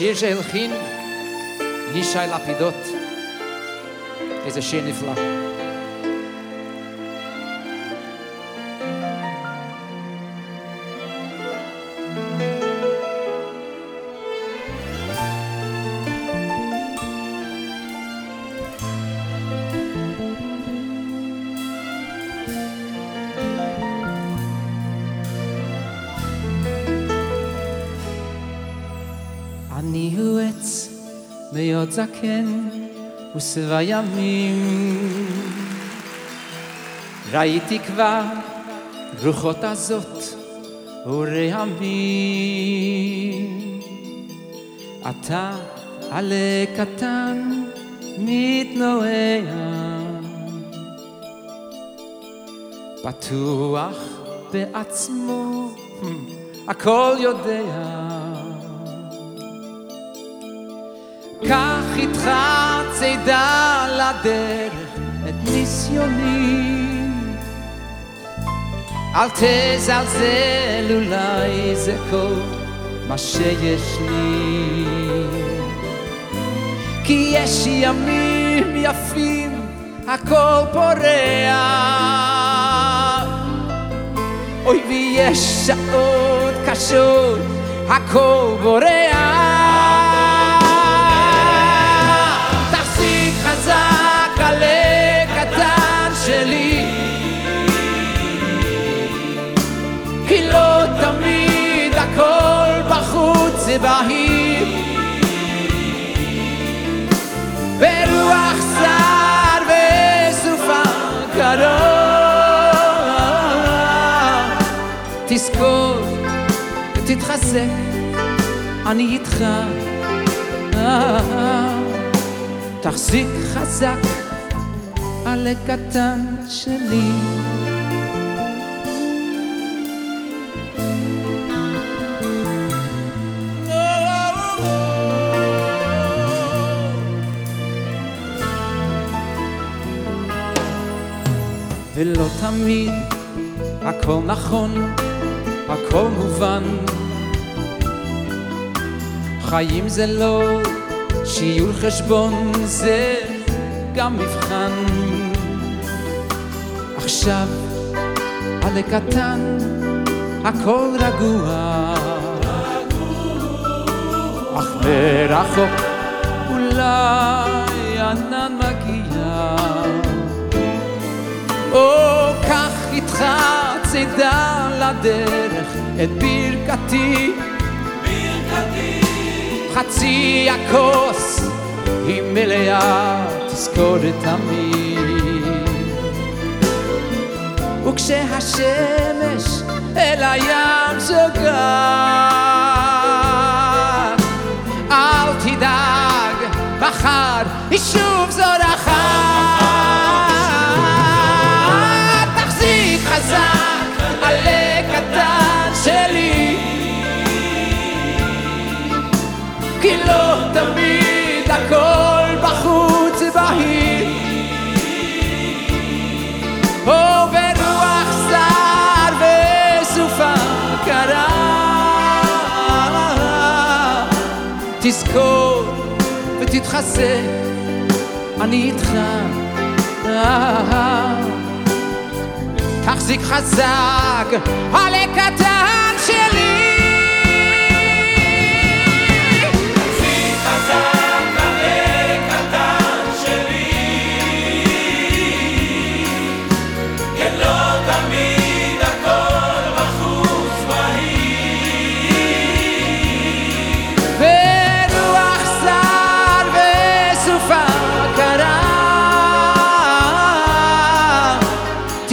שיר שהלחין ישי לפידות. איזה שיר נפלא. מאוד זקן ושבע ימים. ראיתי כבר רוחות הזאת ורעמים. אתה עלה קטן מתנועע בטוח בעצמו הכל יודע קח איתך צידה לדרך את ניסיוני. אל תזלזל אולי זה כל מה שיש לי. כי יש ימים יפים הכל פורח. אוי ויש שעות קשות הכל בורח בהיר ורוח שר וסופה קרוב תזכור ותתחזק אני איתך. תחזיק חזק על הקטן שלי ולא תמיד הכל נכון, הכל מובן. חיים זה לא שיעור חשבון, זה גם מבחן. עכשיו עלה קטן, הכל רגוע. אך מרחוק אולי ענן מגיע או קח איתך צידה לדרך את ברכתי. חצי הכוס היא מלאה תזכורת תמיד וכשהשמש אל הים זוגת תזכור ותתחזק אני איתך. תחזיק חזק על הקטן שלי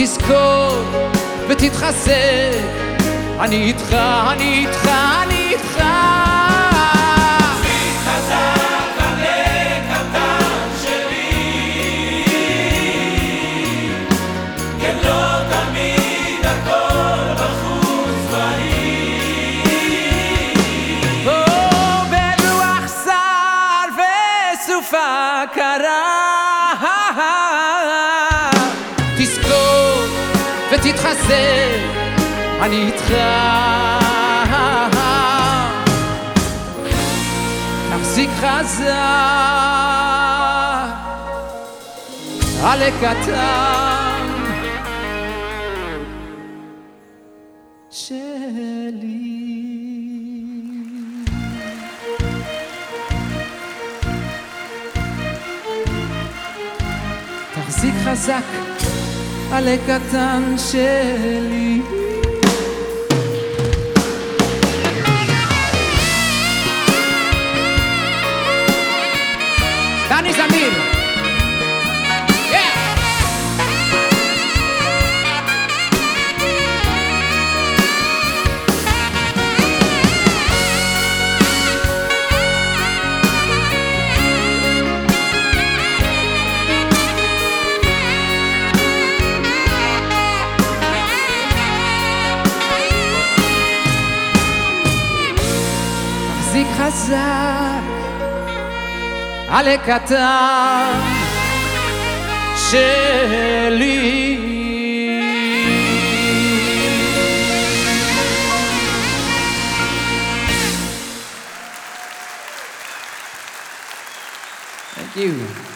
תזכור ותתחזק. אני איתך, אני איתך, אני איתך. שר וסופה קרה ותתחזק אני איתך. תחזיק חזק עלה קטן שלי. תחזיק חזק עלה קטן שלי. דני זמיר חזק עלה קטן שלי Thank you.